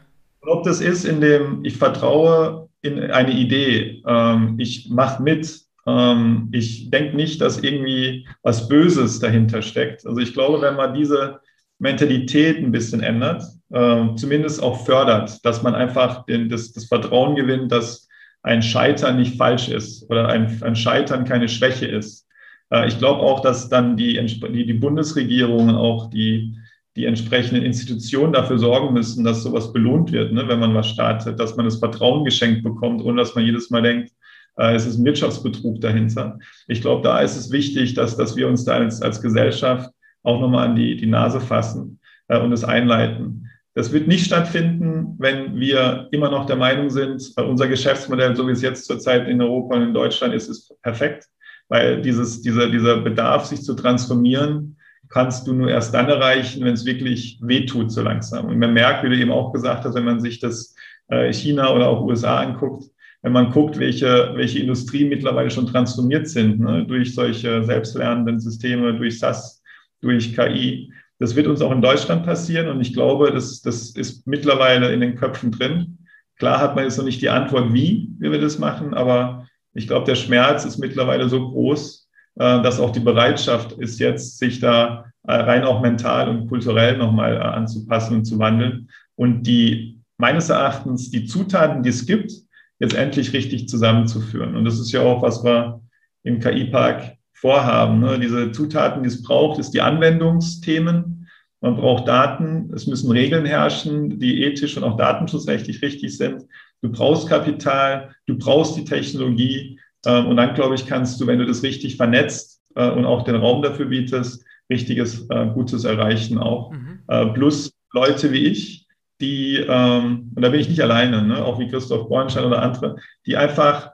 Und ob das ist in dem, ich vertraue in eine Idee, ähm, ich mache mit, ähm, ich denke nicht, dass irgendwie was Böses dahinter steckt. Also ich glaube, wenn man diese Mentalität ein bisschen ändert, äh, zumindest auch fördert, dass man einfach den, das, das, Vertrauen gewinnt, dass ein Scheitern nicht falsch ist oder ein, ein Scheitern keine Schwäche ist. Äh, ich glaube auch, dass dann die, die, die Bundesregierung, auch die, die entsprechenden Institutionen dafür sorgen müssen, dass sowas belohnt wird, ne, wenn man was startet, dass man das Vertrauen geschenkt bekommt, ohne dass man jedes Mal denkt, es ist ein Wirtschaftsbetrug dahinter. Ich glaube, da ist es wichtig, dass, dass wir uns da als, als Gesellschaft auch nochmal an die, die Nase fassen äh, und es einleiten. Das wird nicht stattfinden, wenn wir immer noch der Meinung sind, äh, unser Geschäftsmodell, so wie es jetzt zurzeit in Europa und in Deutschland ist, ist perfekt, weil dieses, dieser, dieser Bedarf, sich zu transformieren, kannst du nur erst dann erreichen, wenn es wirklich wehtut so langsam. Und man merkt, wie du eben auch gesagt hast, wenn man sich das äh, China oder auch USA anguckt, wenn man guckt, welche, welche Industrien mittlerweile schon transformiert sind, ne, durch solche selbstlernenden Systeme, durch SAS, durch KI, Das wird uns auch in Deutschland passieren und ich glaube, das, das ist mittlerweile in den Köpfen drin. Klar hat man jetzt noch nicht die Antwort, wie, wie wir das machen, aber ich glaube, der Schmerz ist mittlerweile so groß, äh, dass auch die Bereitschaft ist jetzt, sich da äh, rein auch mental und kulturell nochmal äh, anzupassen und zu wandeln und die meines Erachtens die Zutaten, die es gibt, jetzt endlich richtig zusammenzuführen. Und das ist ja auch, was wir im KI-Park vorhaben. Ne? Diese Zutaten, die es braucht, ist die Anwendungsthemen. Man braucht Daten. Es müssen Regeln herrschen, die ethisch und auch datenschutzrechtlich richtig sind. Du brauchst Kapital, du brauchst die Technologie. Ähm, und dann, glaube ich, kannst du, wenn du das richtig vernetzt äh, und auch den Raum dafür bietest, richtiges, äh, Gutes erreichen auch. Mhm. Äh, plus Leute wie ich, die, ähm, und da bin ich nicht alleine, ne, auch wie Christoph Bornstein oder andere, die einfach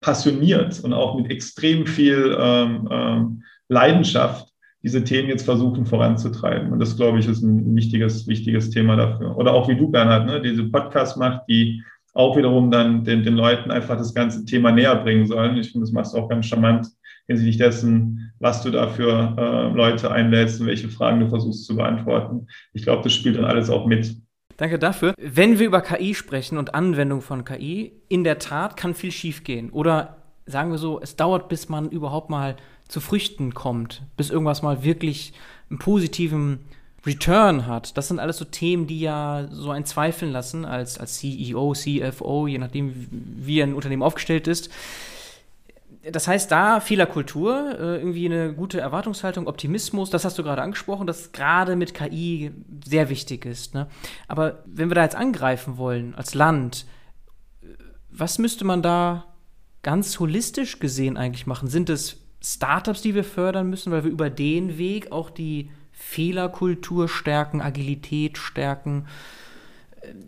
passioniert und auch mit extrem viel ähm, ähm, Leidenschaft diese Themen jetzt versuchen voranzutreiben. Und das, glaube ich, ist ein wichtiges, wichtiges Thema dafür. Oder auch wie du, Bernhard, ne, diese Podcast macht, die auch wiederum dann den, den Leuten einfach das ganze Thema näher bringen sollen. Ich finde, das machst du auch ganz charmant hinsichtlich dessen, was du da für äh, Leute einlädst und welche Fragen du versuchst zu beantworten. Ich glaube, das spielt dann alles auch mit. Danke dafür. Wenn wir über KI sprechen und Anwendung von KI, in der Tat kann viel schiefgehen. Oder sagen wir so, es dauert, bis man überhaupt mal zu Früchten kommt, bis irgendwas mal wirklich einen positiven Return hat. Das sind alles so Themen, die ja so einen zweifeln lassen als, als CEO, CFO, je nachdem, wie ein Unternehmen aufgestellt ist das heißt, da Fehlerkultur, äh, irgendwie eine gute Erwartungshaltung, Optimismus, das hast du gerade angesprochen, das gerade mit KI sehr wichtig ist. Ne? Aber wenn wir da jetzt angreifen wollen als Land, was müsste man da ganz holistisch gesehen eigentlich machen? Sind es Startups, die wir fördern müssen, weil wir über den Weg auch die Fehlerkultur stärken, Agilität stärken?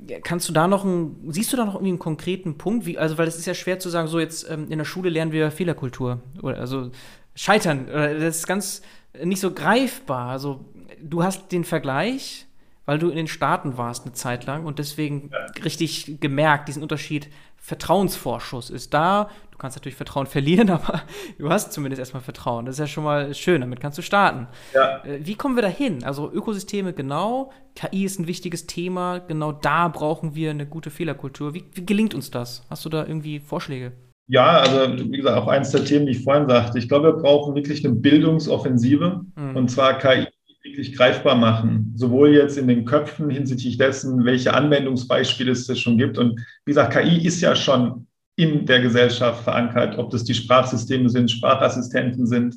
Äh, kannst du da noch einen, siehst du da noch irgendwie einen konkreten Punkt? Wie, also, weil es ist ja schwer zu sagen, so jetzt ähm, in der Schule lernen wir Fehlerkultur. Oder also Scheitern. Das ist ganz nicht so greifbar. Also, du hast den Vergleich, weil du in den Staaten warst eine Zeit lang und deswegen ja. richtig gemerkt, diesen Unterschied Vertrauensvorschuss ist da. Du kannst natürlich Vertrauen verlieren, aber du hast zumindest erstmal Vertrauen. Das ist ja schon mal schön, damit kannst du starten. Ja. Äh, wie kommen wir da hin? Also Ökosysteme genau, KI ist ein wichtiges Thema, genau da brauchen wir eine gute Fehlerkultur. Wie, wie gelingt uns das? Hast du da irgendwie Vorschläge? Ja, also wie gesagt, auch eines der Themen, die ich vorhin sagte. Ich glaube, wir brauchen wirklich eine Bildungsoffensive mhm. und zwar KI wirklich greifbar machen, sowohl jetzt in den Köpfen hinsichtlich dessen, welche Anwendungsbeispiele es schon gibt. Und wie gesagt, KI ist ja schon in der Gesellschaft verankert, ob das die Sprachsysteme sind, Sprachassistenten sind,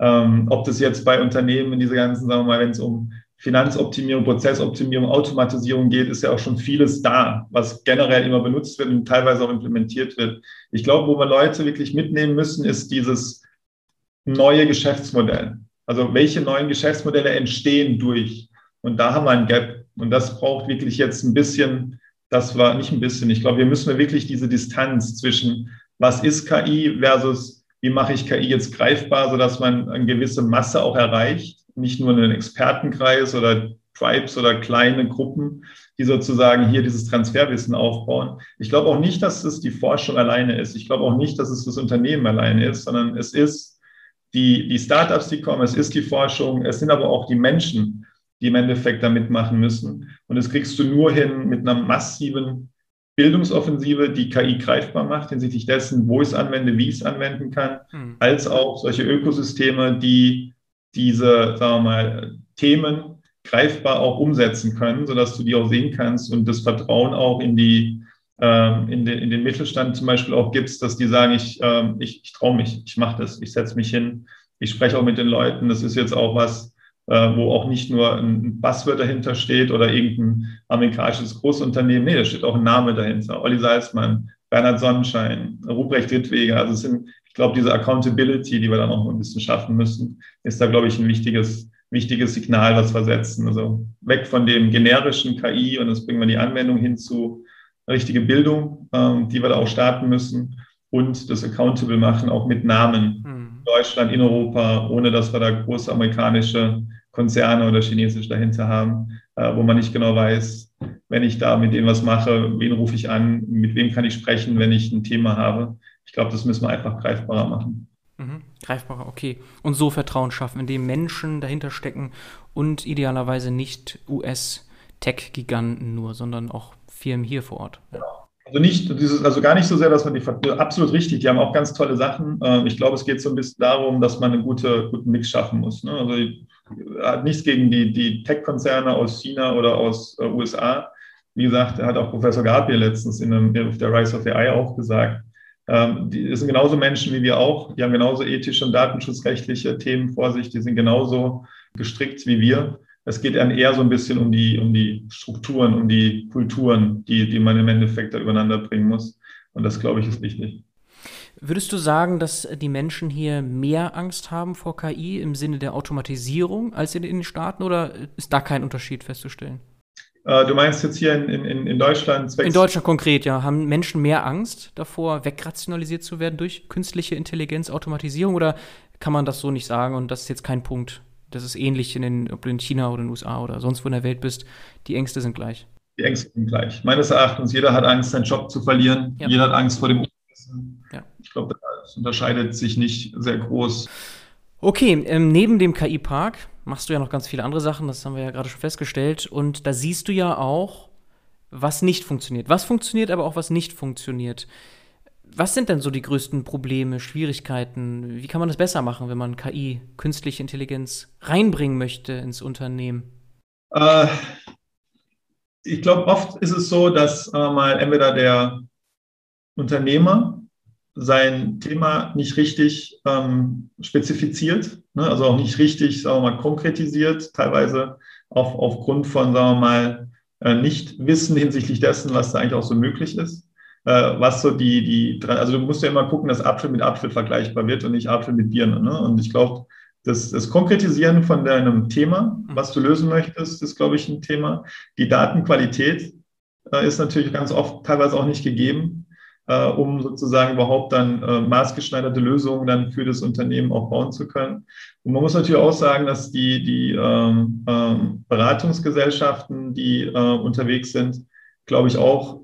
ähm, ob das jetzt bei Unternehmen diese ganzen, sagen wir mal, wenn es um Finanzoptimierung, Prozessoptimierung, Automatisierung geht, ist ja auch schon vieles da, was generell immer benutzt wird und teilweise auch implementiert wird. Ich glaube, wo wir Leute wirklich mitnehmen müssen, ist dieses neue Geschäftsmodell. Also welche neuen Geschäftsmodelle entstehen durch? Und da haben wir ein Gap. Und das braucht wirklich jetzt ein bisschen, das war nicht ein bisschen, ich glaube, wir müssen wirklich diese Distanz zwischen, was ist KI versus, wie mache ich KI jetzt greifbar, sodass man eine gewisse Masse auch erreicht, nicht nur einen Expertenkreis oder Tribes oder kleine Gruppen, die sozusagen hier dieses Transferwissen aufbauen. Ich glaube auch nicht, dass es die Forschung alleine ist. Ich glaube auch nicht, dass es das Unternehmen alleine ist, sondern es ist die, die Startups, die kommen, es ist die Forschung, es sind aber auch die Menschen, die im Endeffekt da mitmachen müssen. Und das kriegst du nur hin mit einer massiven Bildungsoffensive, die KI greifbar macht, hinsichtlich dessen, wo ich es anwende, wie ich es anwenden kann, mhm. als auch solche Ökosysteme, die diese, sagen wir mal, Themen greifbar auch umsetzen können, sodass du die auch sehen kannst und das Vertrauen auch in die ähm, in, den, in den Mittelstand zum Beispiel auch gibst, dass die sagen, ich, ähm, ich, ich traue mich, ich mache das, ich setze mich hin, ich spreche auch mit den Leuten. Das ist jetzt auch was, äh, wo auch nicht nur ein Buzzword dahinter steht oder irgendein amerikanisches Großunternehmen. Nee, da steht auch ein Name dahinter. Olli Salzmann, Bernhard Sonnenschein, Ruprecht Rittweger. Also es sind, ich glaube, diese Accountability, die wir dann auch ein bisschen schaffen müssen, ist da, glaube ich, ein wichtiges, wichtiges Signal, was wir setzen. Also weg von dem generischen KI und das bringen wir die Anwendung hinzu richtige Bildung, ähm, die wir da auch starten müssen und das Accountable machen, auch mit Namen. Mhm. Deutschland, in Europa, ohne dass wir da große amerikanische Konzerne oder chinesisch dahinter haben, äh, wo man nicht genau weiß, wenn ich da mit denen was mache, wen rufe ich an, mit wem kann ich sprechen, wenn ich ein Thema habe. Ich glaube, das müssen wir einfach greifbarer machen. Mhm. Greifbarer, okay. Und so Vertrauen schaffen, indem Menschen dahinter stecken und idealerweise nicht US-Tech-Giganten nur, sondern auch Firmen hier vor Ort. Ja. Also nicht, dieses, also gar nicht so sehr, dass man die absolut richtig, die haben auch ganz tolle Sachen. Ähm, ich glaube, es geht so ein bisschen darum, dass man einen gute, guten Mix schaffen muss. Ne? Also hat nichts gegen die, die Tech-Konzerne aus China oder aus äh, USA. Wie gesagt, hat auch Professor Gabriel letztens in einem, auf der Rise of AI auch gesagt. Ähm, die sind genauso Menschen wie wir auch. Die haben genauso ethische und datenschutzrechtliche Themen vor sich. Die sind genauso gestrickt wie wir es geht dann eher so ein bisschen um die, um die Strukturen, um die Kulturen, die, die man im Endeffekt da übereinander bringen muss. Und das, glaube ich, ist wichtig. Würdest du sagen, dass die Menschen hier mehr Angst haben vor KI im Sinne der Automatisierung als in den Staaten oder ist da kein Unterschied festzustellen? Äh, du meinst jetzt hier in, in, in Deutschland? In Deutschland konkret, ja. Haben Menschen mehr Angst davor, wegrationalisiert zu werden durch künstliche Intelligenz, Automatisierung oder kann man das so nicht sagen und das ist jetzt kein Punkt? Das ist ähnlich, in den, ob du in China oder in den USA oder sonst wo in der Welt bist. Die Ängste sind gleich. Die Ängste sind gleich. Meines Erachtens, jeder hat Angst, seinen Job zu verlieren. Ja. Jeder hat Angst vor dem Ungewissen. Ja. Ich glaube, das unterscheidet sich nicht sehr groß. Okay, ähm, neben dem KI-Park machst du ja noch ganz viele andere Sachen, das haben wir ja gerade schon festgestellt. Und da siehst du ja auch, was nicht funktioniert. Was funktioniert, aber auch was nicht funktioniert. Was sind denn so die größten Probleme, Schwierigkeiten? Wie kann man das besser machen, wenn man KI, künstliche Intelligenz, reinbringen möchte ins Unternehmen? Äh, ich glaube, oft ist es so, dass äh, mal entweder der Unternehmer sein Thema nicht richtig ähm, spezifiziert, ne? also auch nicht richtig, sagen wir mal, konkretisiert, teilweise auch aufgrund von, sagen wir mal, äh, Nichtwissen hinsichtlich dessen, was da eigentlich auch so möglich ist. Äh, was so die, die, also du musst ja immer gucken, dass Apfel mit Apfel vergleichbar wird und nicht Apfel mit Birne. Ne? Und ich glaube, das, das Konkretisieren von deinem Thema, mhm. was du lösen möchtest, ist, glaube ich, ein Thema. Die Datenqualität äh, ist natürlich ganz oft teilweise auch nicht gegeben, äh, um sozusagen überhaupt dann äh, maßgeschneiderte Lösungen dann für das Unternehmen auch bauen zu können. Und man muss natürlich auch sagen, dass die, die ähm, ähm, Beratungsgesellschaften, die äh, unterwegs sind, glaube ich, auch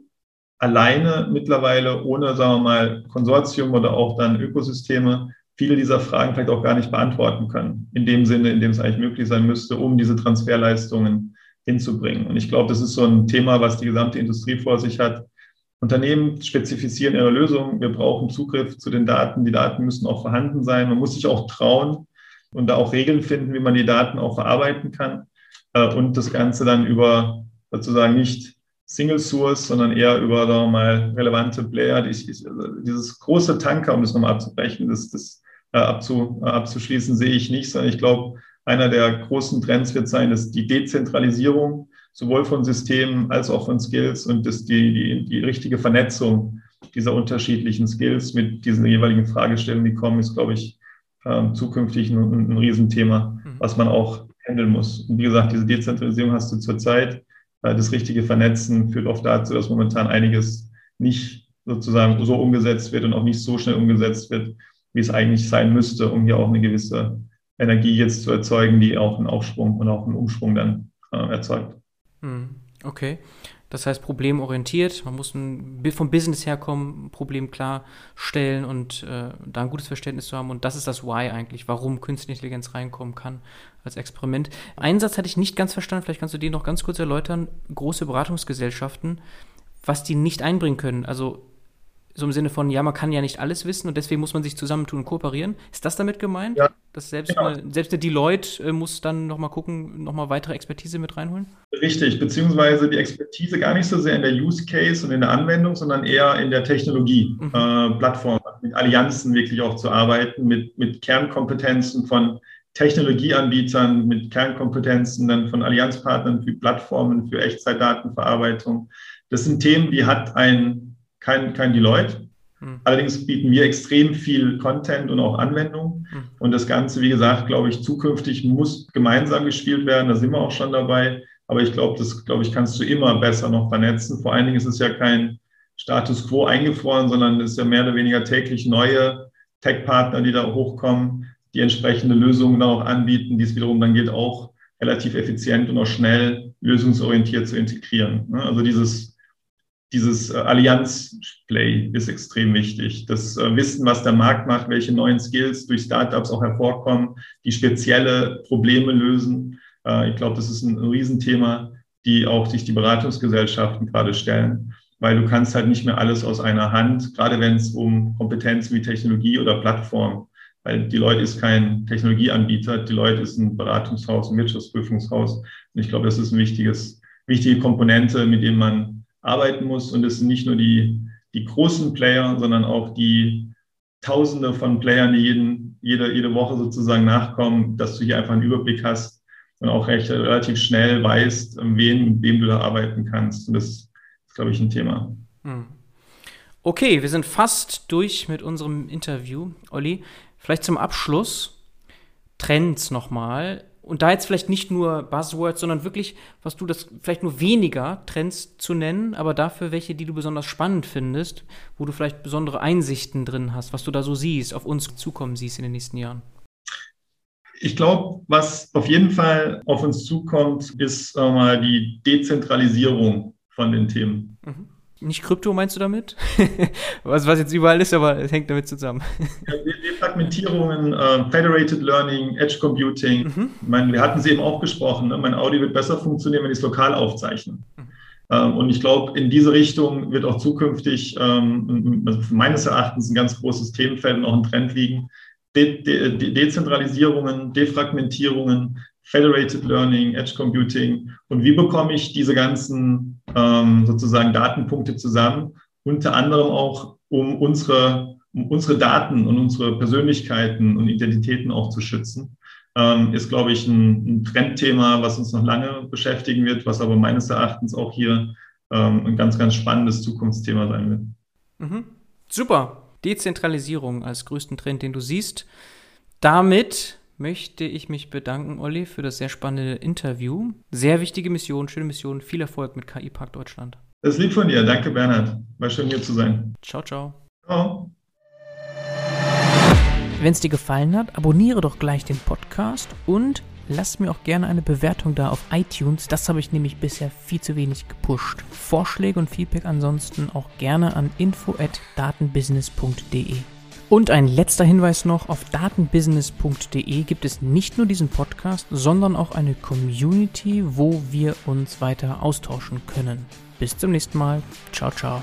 alleine mittlerweile ohne, sagen wir mal, Konsortium oder auch dann Ökosysteme viele dieser Fragen vielleicht auch gar nicht beantworten können. In dem Sinne, in dem es eigentlich möglich sein müsste, um diese Transferleistungen hinzubringen. Und ich glaube, das ist so ein Thema, was die gesamte Industrie vor sich hat. Unternehmen spezifizieren ihre Lösungen. Wir brauchen Zugriff zu den Daten. Die Daten müssen auch vorhanden sein. Man muss sich auch trauen und da auch Regeln finden, wie man die Daten auch verarbeiten kann. Äh, und das Ganze dann über sozusagen nicht Single Source, sondern eher über da mal relevante Player. dieses große Tanker, um das nochmal abzubrechen, das, das äh, abzu, äh, abzuschließen, sehe ich nicht, sondern ich glaube, einer der großen Trends wird sein, dass die Dezentralisierung sowohl von Systemen als auch von Skills und dass die, die, die richtige Vernetzung dieser unterschiedlichen Skills mit diesen jeweiligen Fragestellungen, die kommen, ist, glaube ich, ähm, zukünftig ein, ein Riesenthema, mhm. was man auch handeln muss. Und wie gesagt, diese Dezentralisierung hast du zurzeit äh, das richtige Vernetzen führt oft dazu, dass momentan einiges nicht sozusagen so umgesetzt wird und auch nicht so schnell umgesetzt wird, wie es eigentlich sein müsste, um hier auch eine gewisse Energie jetzt zu erzeugen, die auch einen Aufschwung und auch einen Umschwung dann äh, erzeugt. Hm, okay. Das heißt, problemorientiert. Man muss ein, vom Business herkommen, ein Problem klarstellen und äh, da ein gutes Verständnis zu haben. Und das ist das Why eigentlich, warum künstliche Intelligenz reinkommen kann als Experiment. Einen Satz hatte ich nicht ganz verstanden, vielleicht kannst du den noch ganz kurz erläutern. Große Beratungsgesellschaften, was die nicht einbringen können. Also so im Sinne von, ja, man kann ja nicht alles wissen und deswegen muss man sich zusammentun und kooperieren. Ist das damit gemeint? Ja. Dass selbst, ja. eine, selbst eine Deloitte äh, muss dann nochmal gucken, nochmal weitere Expertise mit reinholen? Richtig, beziehungsweise die Expertise gar nicht so sehr in der Use Case und in der Anwendung, sondern eher in der Technologie, mhm. äh, Plattform, mit Allianzen wirklich auch zu arbeiten, mit, mit Kernkompetenzen von Technologieanbietern, mit Kernkompetenzen dann von Allianzpartnern für Plattformen, für Echtzeitdatenverarbeitung. Das sind Themen, die hat ein kein, kein Deloitte. Hm. Allerdings bieten wir extrem viel Content und auch Anwendungen. Hm. Und das Ganze, wie gesagt, glaube ich, zukünftig muss gemeinsam gespielt werden. Da sind wir auch schon dabei. Aber ich glaube, das, glaube ich, kannst du immer besser noch vernetzen. Vor allen Dingen ist es ja kein Status quo eingefroren, sondern es ist ja mehr oder weniger täglich neue Tech-Partner, die da hochkommen, die entsprechende Lösungen dann auch anbieten, die es wiederum dann geht, auch relativ effizient und auch schnell lösungsorientiert zu integrieren. Also dieses dieses äh, Allianz-Play ist extrem wichtig. Das äh, Wissen, was der Markt macht, welche neuen Skills durch Startups auch hervorkommen, die spezielle Probleme lösen. Äh, ich glaube, das ist ein Riesenthema, die auch sich die Beratungsgesellschaften gerade stellen, weil du kannst halt nicht mehr alles aus einer Hand, gerade wenn es um Kompetenzen wie Technologie oder Plattform, weil die Leute ist kein Technologieanbieter, die Leute ist ein Beratungshaus, ein Wirtschaftsprüfungshaus. Und ich glaube, das ist ein wichtiges, wichtige Komponente, mit dem man arbeiten muss. Und es sind nicht nur die, die großen Player, sondern auch die Tausende von Playern, die jeden, jede, jede Woche sozusagen nachkommen, dass du hier einfach einen Überblick hast und auch recht, relativ schnell weißt, wen, mit wem du da arbeiten kannst. Und das ist, glaube ich, ein Thema. Hm. Okay, wir sind fast durch mit unserem Interview. Olli, vielleicht zum Abschluss Trends nochmal und da jetzt vielleicht nicht nur Buzzwords, sondern wirklich, was du das vielleicht nur weniger Trends zu nennen, aber dafür welche, die du besonders spannend findest, wo du vielleicht besondere Einsichten drin hast, was du da so siehst, auf uns zukommen siehst in den nächsten Jahren. Ich glaube, was auf jeden Fall auf uns zukommt, ist mal die Dezentralisierung von den Themen. Mhm. Nicht Krypto meinst du damit? was, was jetzt überall ist, aber es hängt damit zusammen. ja, Defragmentierungen, äh, Federated Learning, Edge Computing. Mhm. Ich meine, wir hatten sie eben auch gesprochen. Ne? Mein Audio wird besser funktionieren, wenn ich es lokal aufzeichne. Mhm. Ähm, und ich glaube, in diese Richtung wird auch zukünftig ähm, also meines Erachtens ein ganz großes Themenfeld und auch ein Trend liegen. De De Dezentralisierungen, Defragmentierungen, Federated Learning, Edge Computing und wie bekomme ich diese ganzen ähm, sozusagen Datenpunkte zusammen, unter anderem auch, um unsere, um unsere Daten und unsere Persönlichkeiten und Identitäten auch zu schützen. Ähm, ist, glaube ich, ein, ein, Trendthema, was uns noch lange beschäftigen wird, was aber meines Erachtens auch hier ähm, ein ganz, ganz spannendes Zukunftsthema sein wird. Mhm. Super. Dezentralisierung als größten Trend, den du siehst. Damit möchte ich mich bedanken, Olli, für das sehr spannende Interview. Sehr wichtige Mission, schöne Mission. Viel Erfolg mit KI Park Deutschland. Das ist lieb von dir. Danke, Bernhard. War schön, hier zu sein. Ciao, ciao. Ciao. Wenn es dir gefallen hat, abonniere doch gleich den Podcast und lass mir auch gerne eine Bewertung da auf iTunes. Das habe ich nämlich bisher viel zu wenig gepusht. Vorschläge und Feedback ansonsten auch gerne an info@datenbusiness.de. Und ein letzter Hinweis noch, auf datenbusiness.de gibt es nicht nur diesen Podcast, sondern auch eine Community, wo wir uns weiter austauschen können. Bis zum nächsten Mal. Ciao, ciao.